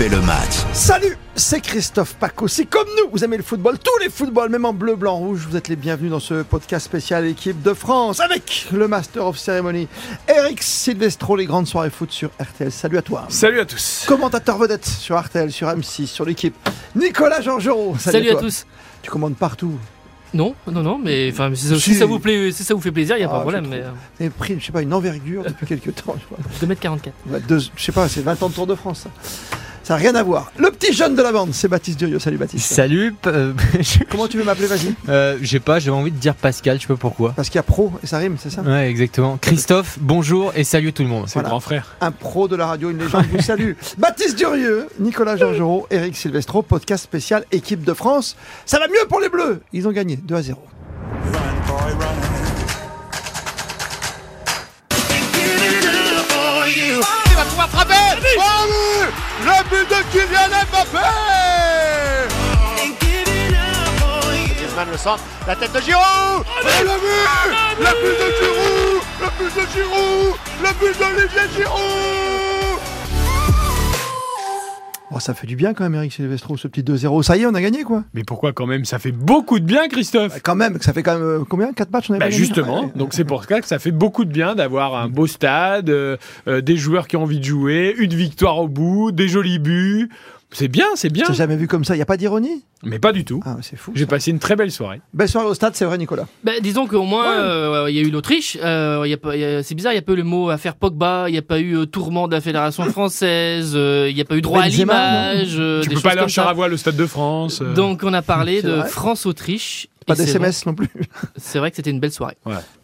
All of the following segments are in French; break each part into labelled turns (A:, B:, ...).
A: fait le match.
B: Salut, c'est Christophe Paco. Si comme nous, vous aimez le football, tous les footballs, même en bleu, blanc, rouge, vous êtes les bienvenus dans ce podcast spécial équipe de France avec le Master of Ceremony, Eric Silvestro, les grandes soirées foot sur RTL. Salut à toi.
C: Salut à tous.
B: Commentateur vedette sur RTL, sur M6, sur l'équipe. Nicolas Georgerot.
D: Salut, à,
B: toi.
D: tous.
B: Tu commandes partout.
D: Non, non, non, mais enfin, si,
B: Si.
D: ça vous plaît, si ça vous fait plaisir, il n'y a
B: Ah,
D: pas de
B: je
D: problème. Mais, euh,
B: pris, je sais pas, une envergure depuis quelques temps. je crois.
D: 2m44.
B: Ouais, deux- je sais pas, c'est 20 ans de Tour de France. Ça Ça n'a rien à voir. Le petit jeune de la bande, c'est Baptiste Durieux. Salut Baptiste.
E: Salut, euh,
B: Comment tu veux m'appeler, vas-y
E: euh, j'ai pas, j'avais envie de dire Pascal, je sais pas pourquoi.
B: Parce qu'il y a pro et ça rime, c'est ça
E: Ouais, exactement. Christophe, bonjour et salut tout le monde.
C: C'est
B: Voilà.
C: le grand frère.
B: Un pro de la radio, une légende vous salue. Baptiste Durieux, Nicolas Georgerot, Eric Silvestro, podcast spécial équipe de France. Ça va mieux pour les Bleus. Ils ont gagné 2 à 0.
F: Il va frapper. Oh oui Le but de Kylian Mbappé. Griezmann le centre, la tête de Giroud. Et le but Le but de Giroud Le but de Giroud Le but d'Olivier Giroud
B: Oh, ça fait du bien quand même, Eric Silvestro, ce petit 2-0. Ça y est, on a gagné quoi
C: Mais pourquoi quand même Ça fait beaucoup de bien, Christophe?
B: Quand même, ça fait quand même euh, combien? 4 matchs on avait
C: Bah justement,
B: Ouais.
C: donc c'est pour ça que ça fait beaucoup de bien d'avoir un beau stade, euh, euh, des joueurs qui ont envie de jouer, une victoire au bout, des jolis buts. C'est bien, c'est bien.
B: J'ai jamais vu comme ça. Il n'y a pas d'ironie?
C: Mais pas du tout.
B: Ah, c'est fou.
C: J'ai passé une très belle soirée.
B: Belle soirée au stade, c'est vrai, Nicolas.
D: Bah, disons qu'au moins, euh, il y a eu l'Autriche. euh, il y a pas- il y a- c'est bizarre, il n'y a pas eu le mot affaire Pogba, il n'y a pas eu euh, tourment de la Fédération française, euh, il n'y a pas eu droit
B: Benzema,
D: à l'image. euh,
C: tu peux pas aller en char à voile au Stade de France. euh.
D: Donc on a parlé de. France-Autriche.
B: Pas d'SMS non plus.
D: vrai- C'est vrai que c'était une belle soirée.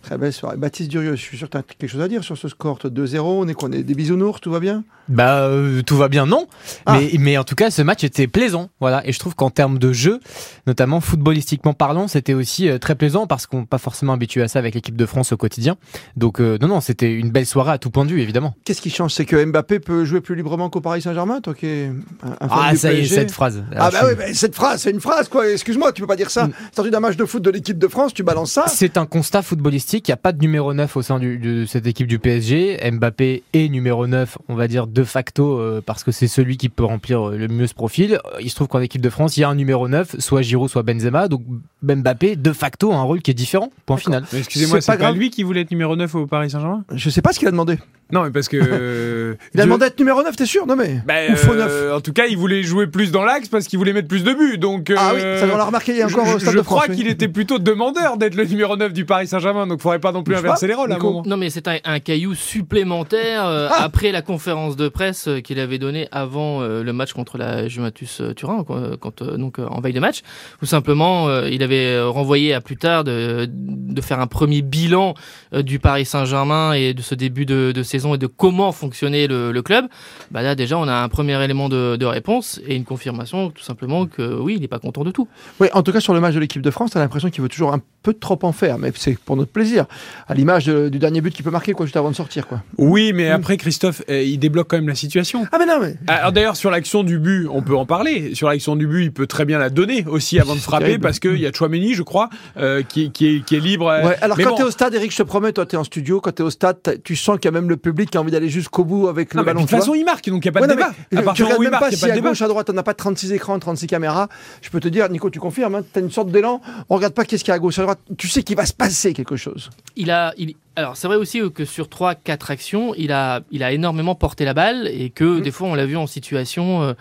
B: Très belle soirée. Baptiste Durieux, je suis sûr que tu as quelque chose à dire sur ce score 2-0. On est quoi On est des bisounours, tout va bien?
E: Bah euh, tout va bien, non.
B: Ah.
E: Mais, mais en tout cas, ce match était plaisant, voilà. Et je trouve qu'en termes de jeu, notamment footballistiquement parlant, c'était aussi euh, très plaisant parce qu'on n'est pas forcément habitué à ça avec l'équipe de France au quotidien. Donc euh, non, non, c'était une belle soirée à tout point de vue, évidemment.
B: Qu'est-ce qui change? C'est que Mbappé peut jouer plus librement qu'au Paris Saint-Germain, toi qui es un, un fan
E: Ah
B: du
E: ça y est, cette phrase.
B: Ah
E: Alors,
B: bah oui, mais cette phrase, c'est une phrase quoi. Excuse-moi, tu peux pas dire ça.
E: Mm.
B: Sorti d'un match de foot de l'équipe de France, tu balances ça.
E: C'est un constat footballistique. Il n'y a pas de numéro 9 au sein du- de cette équipe du PSG. Mbappé est numéro 9, on va dire de facto, euh, parce que c'est celui qui peut remplir euh, le mieux ce profil. Euh, Il se trouve qu'en équipe de France, il y a un numéro 9, soit Giroud, soit Benzema. Donc Mbappé, de facto, a un rôle qui est différent. Point final.
C: Excusez-moi,
B: C'est pas
C: pas,
B: grave.
C: lui qui voulait être numéro 9 au Paris Saint-Germain?
B: Je sais pas ce qu'il a demandé.
C: Non, mais parce que. euh,
B: Il a
C: je-
B: demandé d'être numéro 9, t'es sûr? Non mais.
C: Bah,
B: Ou faux
C: euh,
B: neuf.
C: En tout cas, il voulait jouer plus dans l'axe parce qu'il voulait mettre plus de buts. Donc,
B: Ah oui,
C: euh,
B: ça on l'a remarqué il y a encore
C: je,
B: au Stade
C: je
B: de France.
C: crois
B: oui.
C: qu'il était plutôt demandeur d'être le numéro 9 du Paris Saint-Germain, donc faudrait pas non plus
B: Je
C: inverser
B: pas,
C: les rôles à un
B: Nico.
C: moment.
D: Non mais c'est un, un caillou supplémentaire euh,
B: Ah
D: après la conférence de presse euh, qu'il avait donnée avant euh, le match contre la Juventus euh, Turin, quand, quand, euh, donc euh, en veille de match. Tout simplement, euh, il avait euh, renvoyé à plus tard de, de faire un premier bilan euh, du Paris Saint-Germain et de ce début de, de saison et de comment fonctionnait le, le club. Bah là déjà, on a un premier élément de, de réponse et une confirmation tout simplement que oui, il n'est pas content de tout.
B: Oui, en tout cas sur le match de l'équipe de France, t'as l'impression qu'il veut toujours un peu trop en faire, mais c'est pour notre plaisir. À l'image de- du dernier but qu'il peut marquer quoi, juste avant de sortir quoi.
C: Oui, mais après, Christophe, euh, il débloque quand même la situation.
B: Ah mais non mais.
C: Alors d'ailleurs, sur l'action du but, on peut en parler. Sur l'action du but, il peut très bien la donner aussi avant de frapper
B: terrible.
C: parce qu'il y a Chouameni, je crois, euh, qui, est- qui, est, qui est libre. euh,
B: Ouais, alors
C: mais
B: quand
C: bon,
B: t'es au stade, Eric, je te promets, toi t'es en studio, quand t'es au stade, tu sens qu'il y a même le public qui a envie d'aller jusqu'au bout avec
C: non,
B: le
C: mais de
B: ballon.
C: toute
B: tu
C: façon, il marque, donc il n'y a pas
B: Ouais,
C: de
B: non,
C: débat.
B: mais,
C: À
B: tu regardes
C: où il
B: même
C: marque,
B: pas si à
C: débat.
B: gauche, à droite, on n'a pas 36 écrans, 36 caméras. Je peux te dire, Nico, tu confirmes, hein, t'as une sorte d'élan. On regarde pas qu'est-ce qu'il y a à gauche, à droite. Tu sais qu'il va se passer quelque chose.
D: il a, il, alors c'est vrai aussi que sur 3-4 actions, il a, il a énormément porté la balle et que
B: Mm.
D: des fois on l'a vu en situation euh,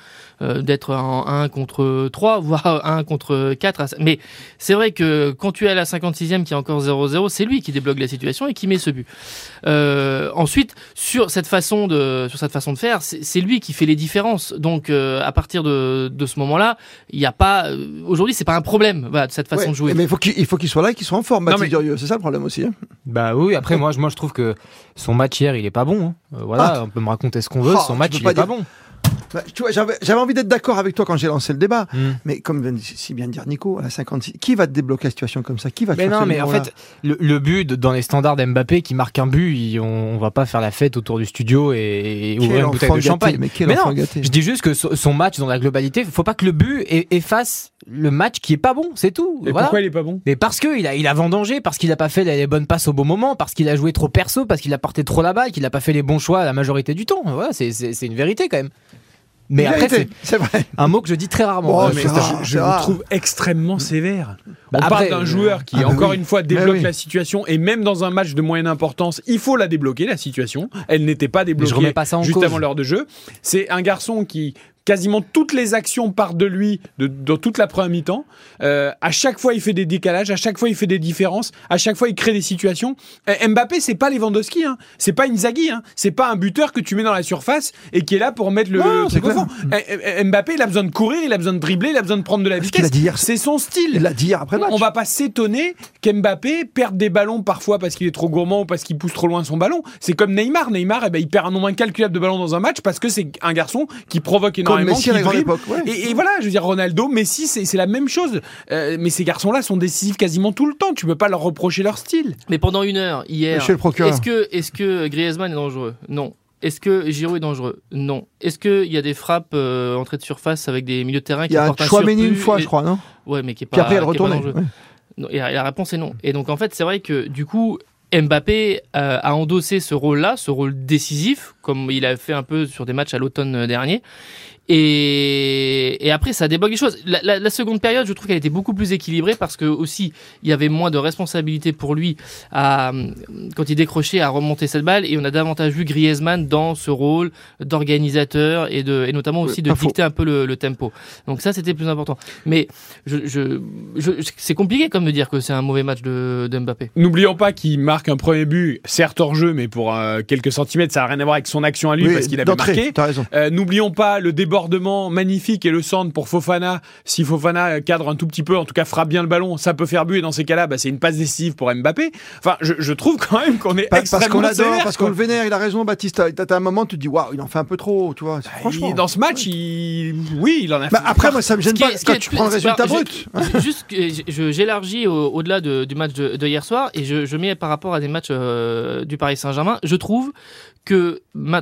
D: euh, d'être en 1 contre 3, voire 1 contre 4. à- Mais c'est vrai que quand tu es à la 56e qui est encore 0-0, c'est lui qui débloque la situation et qui met ce but. Euh, ensuite, sur cette façon de, sur cette façon de faire, c'est lui qui fait les différences. Donc euh, à partir de, de ce moment-là, il n'y a pas, euh, aujourd'hui c'est pas un problème voilà, de cette façon
B: Ouais,
D: de jouer.
B: Mais il faut qu'il il faut qu'il soit là et qu'il soit en forme,
C: mais-.
B: C'est ça le problème aussi. hein?
E: Bah oui, après moi, je- moi je trouve que son match hier, il est pas bon. hein. Euh, voilà, on peut me raconter ce qu'on veut,
B: Ah,
E: son match il est pas bon.
B: Bah, tu vois, j'avais j'avais envie d'être d'accord avec toi quand j'ai lancé le débat.
E: Hmm.
B: Mais comme vient de si bien dire Nico, à la 56, qui va te débloquer la situation comme ça? Qui va te
E: Mais
B: faire
E: non, mais en fait, le, le but dans les standards d'Mbappé qui marque un but, il- on, on va pas faire la fête autour du studio et, et ouvrir une bouteille de
B: gâté,
E: champagne.
B: Mais quel
E: Mais
B: enfant
E: non,
B: gâté.
E: Je dis juste que so- son match dans la globalité, faut pas que le but efface le match qui est pas bon, c'est tout.
C: Et
E: Voilà.
C: pourquoi il est pas bon?
E: Mais parce que il a, il a vendangé, parce qu'il a pas fait les bonnes passes au bon moment, parce qu'il a joué trop perso, parce qu'il a porté trop la balle, qu'il a pas fait les bons choix la majorité du temps. Voilà, c'est- c'est c'est une vérité quand même. Mais après,
B: Vérité,
E: c'est
B: c'est vrai.
E: un mot que je dis très rarement.
B: Bon, c'est
C: mais
B: rare,
C: je, vous trouve extrêmement sévère. On parle d'un
E: euh,
C: joueur qui,
B: ah bah
C: encore
B: oui.
C: une fois, débloque
B: oui.
C: la situation et même dans un match de moyenne importance, il faut la débloquer, la situation. Elle n'était pas débloquée
E: remets pas ça en
C: juste
E: cause.
C: avant l'heure de jeu. C'est un garçon qui quasiment toutes les actions partent de lui de, dans toute la première mi-temps. Euh, à chaque fois, il fait des décalages, à chaque fois, il fait des différences, à chaque fois, il crée des situations. Euh, Mbappé, c'est pas Lewandowski, hein. c'est pas Inzaghi, hein. c'est pas un buteur que tu mets dans la surface et qui est là pour mettre le,
B: Non,
C: le fond. Euh, Mbappé, il a besoin de courir, il a besoin de dribbler, il a besoin de prendre de la
B: a
C: vitesse. C'est son style.
B: Il l'a dit hier après match.
C: On va pas s'étonner qu'Mbappé perde des ballons parfois parce qu'il est trop gourmand ou parce qu'il pousse trop loin son ballon. C'est comme Neymar. Neymar, eh ben, il perd un nombre incalculable de ballons dans un match parce que c'est un garçon qui provoque
B: Comme
C: énormément,
B: Messi
C: qui
B: ouais.
C: Et, et voilà, je veux dire, Ronaldo, Messi, c'est c'est la même chose. Euh, mais ces garçons-là sont décisifs quasiment tout le temps. Tu peux pas leur reprocher leur style.
D: Mais pendant une heure, hier,
B: Monsieur le procureur.
D: est-ce que, est que Griezmann est dangereux? Non. Est-ce que Giroud est dangereux? Non. Est-ce qu'il y a des frappes euh, entrée de surface avec des milieux de terrain
B: Il
D: qui
B: y a
D: un surplus
B: une fois,
D: et-
B: je crois, non?
D: Ouais, mais qui est pas.
B: Puis après, elle
D: qui est pas
B: retournait.
D: dangereux.
B: Ouais.
D: Non, et la, la réponse est non. Et donc en fait, c'est vrai que du coup, Mbappé euh, a endossé ce rôle-là, ce rôle décisif, comme il a fait un peu sur des matchs à l'automne dernier. Et, et après, ça débloque les choses. La, la- la seconde période, je trouve qu'elle était beaucoup plus équilibrée parce que aussi, il y avait moins de responsabilité pour lui à, quand il décrochait à remonter cette balle. Et on a davantage vu Griezmann dans ce rôle d'organisateur et, de, et notamment aussi de dicter un peu le, le tempo. Donc ça, c'était plus important. Mais je, je, je- c'est compliqué comme de dire que c'est un mauvais match de, de Mbappé.
C: N'oublions pas qu'il marque un premier but, certes hors jeu, mais pour euh, quelques centimètres, ça n'a rien à voir avec son action à lui
B: Oui,
C: parce qu'il avait marqué.
B: T'as raison.
C: Euh, N'oublions pas le débordement magnifique et le centre pour Fofana. Si Fofana cadre un tout petit peu, en tout cas frappe bien le ballon, ça peut faire but. Et dans ces cas-là, bah, c'est une passe décisive pour Mbappé. Enfin, je, je trouve quand même qu'on est
B: Pa- Parce
C: extrêmement
B: qu'on l'adore,
C: sévère,
B: parce
C: quoi.
B: qu'on le vénère, il a raison, Baptiste. T'as un moment, tu te dis, waouh, il en fait un peu trop, tu vois. Franchement.
C: Il- dans ce match, il... oui, il en a
B: Bah,
C: fait.
B: après, moi, ça me gêne pas
D: est-
B: quand tu
D: plus-
B: prends le résultat brut.
D: Juste, que je- je- j'élargis au- au-delà de- du match de, de hier soir et je, je mets par rapport à des matchs euh, du Paris Saint-Germain. Je trouve que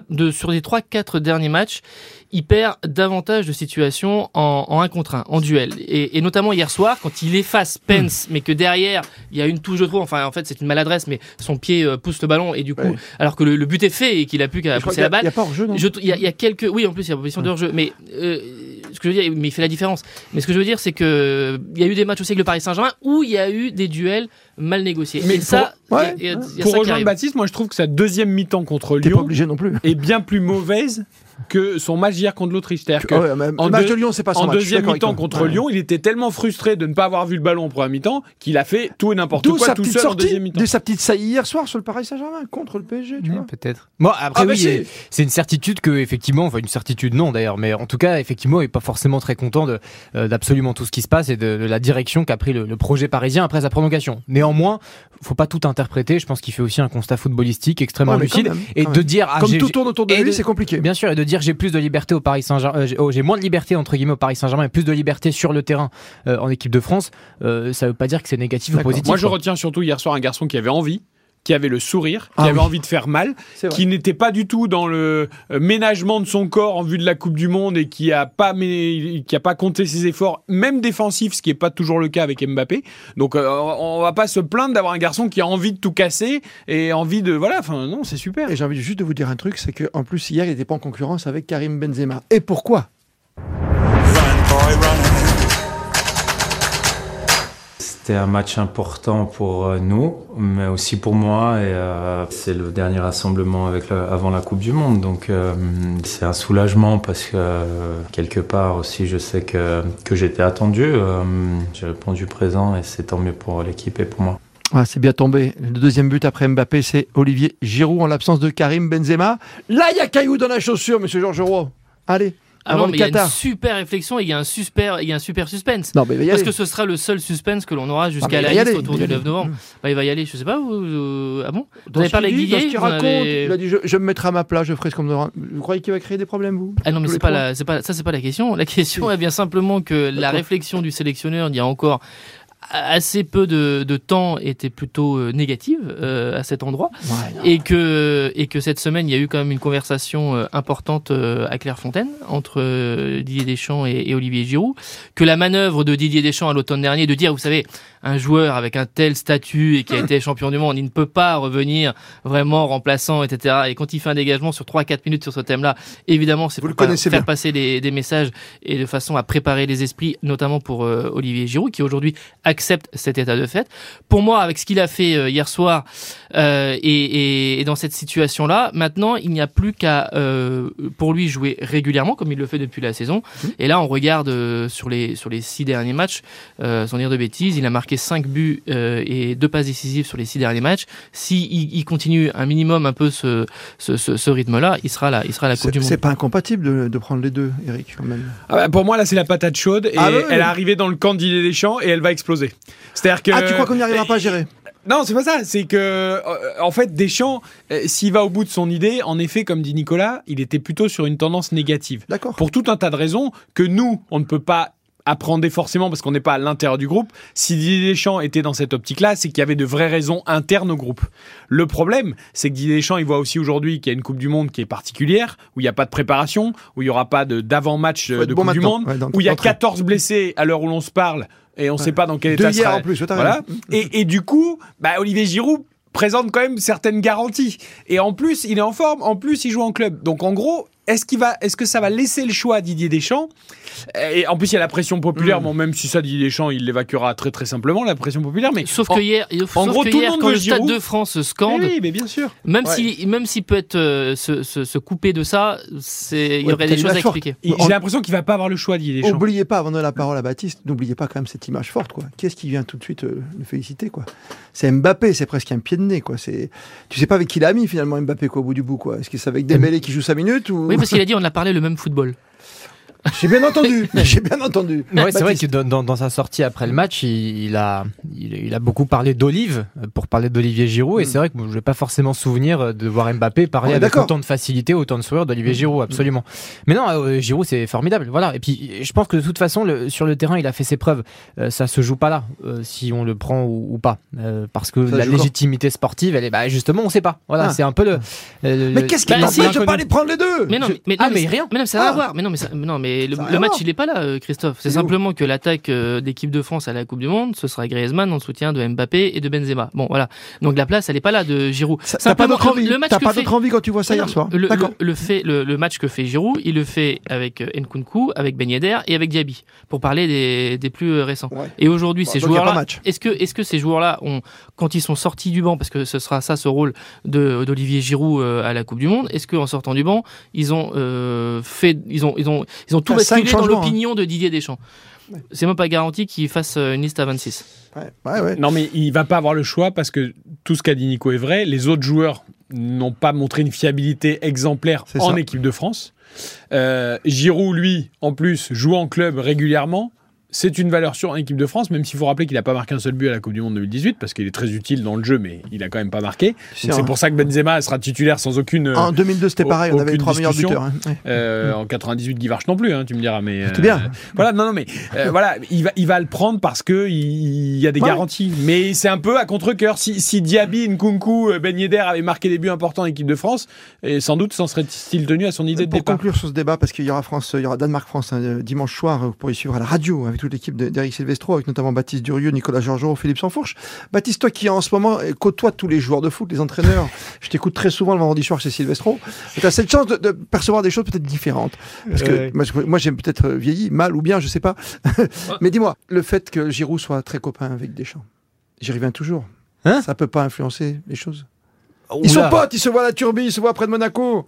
D: de, sur les 3-4 derniers matchs, il perd davantage de situations en, en 1 contre 1, en duel. Et, et notamment hier soir, quand il efface Pence, mais que derrière, il y a une touche de trop, enfin en fait c'est une maladresse, mais son pied euh, pousse le ballon et du coup,
B: Ouais.
D: alors que le, le but est fait et qu'il a plus qu'à pousser la
B: a-
D: balle,
B: Il n'y a pas hors-jeu, non
D: Il y, a- il y a quelques. Oui, en plus, il y a position de hors-jeu. Mais euh, ce que je veux dire, mais il fait la différence. Mais ce que je veux dire, c'est que il y a eu des matchs aussi avec le Paris Saint-Germain où il y a eu des duels mal négociés.
C: Mais
D: et ça,
B: pour-
D: il y a-
B: ouais.
D: il y a- il y a
C: Pour
D: ça qui
C: rejoindre. Baptiste, moi je trouve que sa deuxième mi-temps contre
B: T'es pas
C: Lyon
B: obligé non plus.
C: est bien plus mauvaise que son match hier contre l'Autriche. C'est-à-dire que
B: ouais,
C: en
B: le match
C: deux-
B: de Lyon, c'est pas son
C: en
B: match.
C: deuxième mi-temps contre
B: Ouais.
C: Lyon, il était tellement frustré de ne pas avoir vu le ballon en première mi-temps qu'il a fait tout et n'importe quoi
B: sa
C: tout
B: petite
C: seul en
B: sortie,
C: deuxième mi-temps.
B: d'où sa petite saillie hier soir sur le Paris Saint-Germain contre le PSG, tu
E: Ouais,
B: vois.
E: Peut-être. Moi, après,
B: Ah, bah,
E: oui, et c'est une certitude que, effectivement, enfin, une certitude non d'ailleurs, mais en tout cas, effectivement, il n'est pas forcément très content de, euh, d'absolument tout ce qui se passe et de, de la direction qu'a pris le, le projet parisien après sa prolongation. Néanmoins, faut pas tout interpréter. Je pense qu'il fait aussi un constat footballistique extrêmement
B: Ouais,
E: lucide
B: même,
E: et de dire, ah,
B: Comme tout tourne autour de lui,
E: de-
B: c'est compliqué.
E: Bien sûr, et de dire j'ai plus de liberté au Paris Saint-Germain, euh, j'ai- oh, j'ai moins de liberté entre guillemets au Paris Saint-Germain et plus de liberté sur le terrain euh, en équipe de France, euh, ça veut pas dire que c'est négatif ou positif.
C: Moi, je
E: quoi.
C: retiens surtout hier soir un garçon qui avait envie, qui avait le sourire, qui
B: Ah
C: avait
B: oui.
C: envie de faire mal, qui n'était pas du tout dans le euh, ménagement de son corps en vue de la Coupe du Monde et qui a pas mé- qui a pas compté ses efforts, même défensifs, ce qui est pas toujours le cas avec Mbappé. Donc, euh, on va pas se plaindre d'avoir un garçon qui a envie de tout casser et envie de voilà. Enfin, non, c'est super.
B: Et j'ai envie juste de vous dire un truc, c'est qu'en plus, hier, il n'était pas en concurrence avec Karim Benzema. Et pourquoi?
A: C'était un match important pour euh, nous, mais aussi pour moi. Euh, c'est le dernier rassemblement avant la Coupe du Monde, donc euh, c'est un soulagement parce que quelque part aussi, je sais que que j'étais attendu. J'ai répondu présent et c'est tant mieux pour l'équipe et pour moi.
B: Ah, c'est bien tombé. Le deuxième but après Mbappé, c'est Olivier Giroud en l'absence de Karim Benzema. Là, il y a caillou dans la chaussure, monsieur Georges Roy. Allez,
D: Ah
B: avant
D: non,
B: le
D: mais il y a une
B: Qatar.
D: super réflexion et il y a un super, il y a un super suspense.
B: Non, mais il va y
D: Parce
B: aller.
D: que ce sera le seul suspense que l'on aura
B: mais
D: jusqu'à
B: il
D: la liste
B: aller,
D: autour
B: il
D: du
B: y
D: 9 novembre.
B: aller.
D: Bah, il va y aller, je sais pas. Vous, euh, ah bon Vous avez parlé avec Guillet
B: raconte,
D: avez-
B: il a dit je, je me mettrai à ma place, je ferai ce qu'on me demande. Vous croyez qu'il va créer des problèmes, vous?
D: Ah non, mais c'est pas la, pas, ça c'est pas la question. La question est bien simplement que la réflexion du sélectionneur d'il y a encore assez peu de, de temps était plutôt euh, négative euh, à cet endroit. Et que et que cette semaine il y a eu quand même une conversation euh, importante euh, à Clairefontaine entre euh, Didier Deschamps et, et Olivier Giroud que la manœuvre de Didier Deschamps à l'automne dernier de dire vous savez un joueur avec un tel statut et qui a été champion du monde il ne peut pas revenir vraiment remplaçant etc et quand il fait un dégagement sur 3-4 minutes sur ce thème là évidemment c'est pour
B: le
D: pas
B: connaissez
D: faire
B: bien.
D: passer des, des messages et de façon à préparer les esprits notamment pour euh, Olivier Giroud qui aujourd'hui accepte cet état de fait. Pour moi, avec ce qu'il a fait euh, hier soir euh, et, et- et dans cette situation-là, maintenant, il n'y a plus qu'à euh, pour lui jouer régulièrement comme il le fait depuis la saison.
B: Mmh.
D: Et là, on regarde euh, sur les sur les six derniers matchs, euh, sans dire de bêtises, il a marqué cinq buts euh, et deux passes décisives sur les six derniers matchs. Si il, continue un minimum un peu ce ce, ce, ce rythme-là, il sera là, il sera à la Coupe
B: C'est
D: du Monde.
B: c'est pas incompatible de, de prendre les deux, Eric, quand même.
C: Ah bah, pour moi, là, c'est la patate chaude et
B: Ah ouais.
C: elle est arrivée dans le camp d'Didier Deschamps et elle va exploser. C'est-à-dire que.
B: Ah, tu crois qu'on n'y arrivera pas à gérer
C: Non, c'est pas ça. C'est que, euh, en fait, Deschamps, euh, s'il va au bout de son idée, en effet, comme dit Nicolas, il était plutôt sur une tendance négative.
B: D'accord.
C: Pour tout un tas de raisons que nous, on ne peut pas apprendre forcément parce qu'on n'est pas à l'intérieur du groupe. Si Didier Deschamps était dans cette optique-là, c'est qu'il y avait de vraies raisons internes au groupe. Le problème, c'est que Didier Deschamps, il voit aussi aujourd'hui qu'il y a une Coupe du Monde qui est particulière, où il n'y a pas de préparation, où il n'y aura pas d'avant-match euh, de
B: bon
C: Coupe du. Monde,
B: Ouais,
C: où il y a
B: d'entrée.
C: 14 blessés à l'heure où l'on se parle et on ne sait pas dans quel état
B: hier
C: sera-
B: en plus,
C: Voilà. et du coup, bah, Olivier Giroud présente quand même certaines garanties. Et en plus, il est en forme. En plus, il joue en club. Donc, en gros, est-ce qu'il va, est-ce que ça va laisser le choix à Didier Deschamps? Et en plus, il y a la pression populaire.
B: Mm.
C: Bon, même si ça, Didier Deschamps, il l'évacuera très très simplement la pression populaire. Mais
D: Sauf
C: en-
D: que hier, sauf
C: gros,
D: que
C: tout le
D: hier,
C: monde
D: quand le Stade de France scande,
C: Oui, mais bien sûr.
D: Même
B: Ouais.
D: si, même s'il peut être euh, se, se, se couper de ça, c'est il y aurait des choses à expliquer.
C: J'ai l'impression qu'il va pas avoir le choix, Didier Deschamps.
B: N'oubliez pas, avant de donner la parole à Baptiste, n'oubliez pas quand même cette image forte. quoi. Qu'est-ce qui vient tout de suite euh, le féliciter quoi? C'est Mbappé, c'est presque un pied de nez. Quoi. C'est... Tu sais pas avec qui il a mis finalement Mbappé quoi, au bout du bout. Quoi. Est-ce que c'est avec Dembélé qui joue 5 minutes ou...
D: Oui, parce qu'il a dit on a parlé le même football.
B: J'ai bien entendu, j'ai bien entendu.
E: Ouais, c'est vrai que dans, dans- dans sa sortie après le match, il, il a, il, il a beaucoup parlé d'Olive euh, pour parler d'Olivier Giroud. Et
B: Mm.
E: c'est vrai que je vais pas forcément souvenir euh, de voir Mbappé parler avec autant de facilité, autant de sourire d'Olivier Giroud, absolument. Mais non, euh, Giroud c'est formidable. Voilà. Et puis je pense que de toute façon, le- sur le terrain, il a fait ses preuves. Euh, ça se joue pas là, euh, si on le prend ou, ou pas, Euh, parce que
B: Ça
E: la
B: quand
E: légitimité sportive, elle est, bah, justement, on sait pas. Voilà,
B: Ah.
E: c'est un peu le. le-
B: Mais
E: le-
B: qu'est-ce qui
D: Bah,
B: t'empêche
D: si.
B: de pas les prendre les deux
D: Mais non, mais, mais,
E: Ah,
D: non,
E: mais rien.
D: Mais non, ça n'a
B: Ah.
D: à voir. Mais non, mais, ça- mais le, match, il est pas là, euh, Christophe. C'est
B: est où
D: simplement que l'attaque euh, d'équipe de France à la Coupe du Monde, ce sera Griezmann en soutien de Mbappé et de Benzema. Bon, voilà. Donc la place, elle est pas là de Giroud.
B: Ça- T'as pas d'autre envie
D: fait-
B: quand tu vois ça hier soir
D: le, le, fait, le, match que fait Giroud, il le fait avec euh, Nkunku, avec Ben Yedder et avec Diaby, pour parler des, des plus récents.
B: Ouais.
D: Et aujourd'hui,
B: Bon,
D: ces joueurs-là, est-ce que, est-ce que ces joueurs-là ont, quand ils sont sortis du banc, parce que ce sera ça ce rôle d'Olivier Giroud à la Coupe du Monde, est-ce qu'en sortant du banc, ils ont euh, fait, ils ont, ils ont, ils ont tout basculé dans
B: hein.
D: l'opinion de Didier Deschamps. C'est même pas garanti qu'il fasse euh, une liste à 26.
B: Ouais, ouais, ouais.
C: Non, mais il va pas avoir le choix parce que tout ce qu'a dit Nico est vrai. Les autres joueurs n'ont pas montré une fiabilité exemplaire en
B: ça.
C: équipe de France. Euh, Giroud, lui, en plus, joue en club régulièrement. C'est une valeur sûre en équipe de France, même s'il faut rappeler qu'il n'a pas marqué un seul but à la Coupe du Monde 2018, parce qu'il est très utile dans le jeu, mais il a quand même pas marqué.
B: C'est un-
C: pour ça que Benzema sera titulaire sans aucune. euh,
B: En 2002, c'était pareil, on avait les trois meilleurs buteurs. hein.
C: Euh, En 98, Guy Varche non plus, hein, tu me diras. Mais
B: C'était bien.
C: voilà, non, non, mais euh, voilà, il va, il va le prendre parce que il, y a des
B: Ouais.
C: garanties. Mais c'est un peu à contre-cœur. Si, si Diaby, Nkunku, euh, Ben Yedder avaient marqué des buts importants en équipe de France, et sans doute s'en serait-il tenu à son idée de
B: Pour
C: départ.
B: conclure sur ce débat, parce qu'il y aura France, il y aura Danemark-France hein, dimanche soir, vous pourrez suivre à la radio avec toute l'équipe de- d'Eric Silvestro, avec notamment Baptiste Durieux, Nicolas Georgerot, Philippe Sansfourche. Baptiste, toi qui en ce moment euh, côtoie tous les joueurs de foot, les entraîneurs, je t'écoute très souvent le vendredi soir chez Silvestro. Tu as cette chance de, de percevoir des choses peut-être différentes. Parce que
C: Ouais.
B: moi, moi, j'ai peut-être euh, vieilli, mal ou bien, je sais pas. Mais dis-moi, le fait que Giroud soit très copain avec Deschamps, j'y reviens toujours.
E: Hein?
B: Ça peut pas influencer les choses? Ils sont potes, ils se voient à la turbie, ils se voient près de Monaco.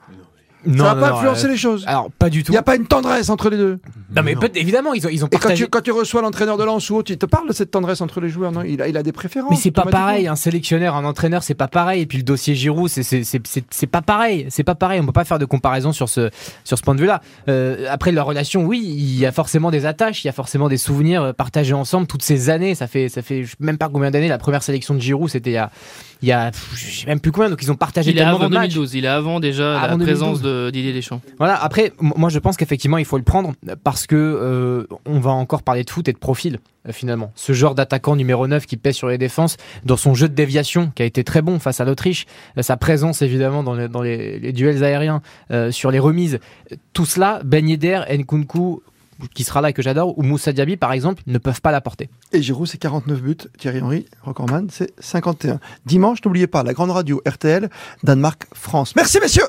E: Non,
B: ça va
E: non,
B: pas
E: non,
B: influencer
E: euh,
B: les choses.
E: Alors, pas du
B: Il
E: tout.
B: n'y a pas une tendresse entre les deux.
E: Non, mais évidemment, ils ont, ils ont
B: Et quand
E: partagé.
B: tu, quand tu reçois l'entraîneur de Lens ou autre, il te parle de cette tendresse entre les joueurs, non? Il a, il a des préférences.
E: Mais c'est pas pareil, un sélectionneur, un entraîneur, c'est pas pareil. Et puis le dossier Giroud, c'est c'est c'est c'est c'est pas pareil, c'est pas pareil. On peut pas faire de comparaison sur ce sur ce point de vue-là. Euh, après leur relation, oui, il y a forcément des attaches, il y a forcément des souvenirs euh, partagés ensemble toutes ces années. Ça fait ça fait je sais même pas combien d'années. La première sélection de Giroud, c'était il y a il y a je sais même plus combien. Donc ils ont partagé
D: Il est
E: tellement
D: avant
E: de matchs.
D: 2012. Il est avant déjà
E: Avant
D: la présence
E: 2012.
D: De Didier Deschamps.
E: Voilà, après, moi je pense qu'effectivement il faut le prendre parce que euh, on va encore parler de foot et de profil euh, finalement. Ce genre d'attaquant numéro 9 qui pèse sur les défenses, dans son jeu de déviation qui a été très bon face à l'Autriche, euh, sa présence évidemment dans les, dans les, les duels aériens, sur les remises, tout cela, Ben Yedder, Nkunku, qui sera là et que j'adore, ou Moussa Diaby par exemple, ne peuvent pas l'apporter.
B: Et Giroud, c'est 49 buts. Thierry Henry, recordman, c'est 51. Dimanche, n'oubliez pas, la grande radio RTL, Danemark-France. Merci messieurs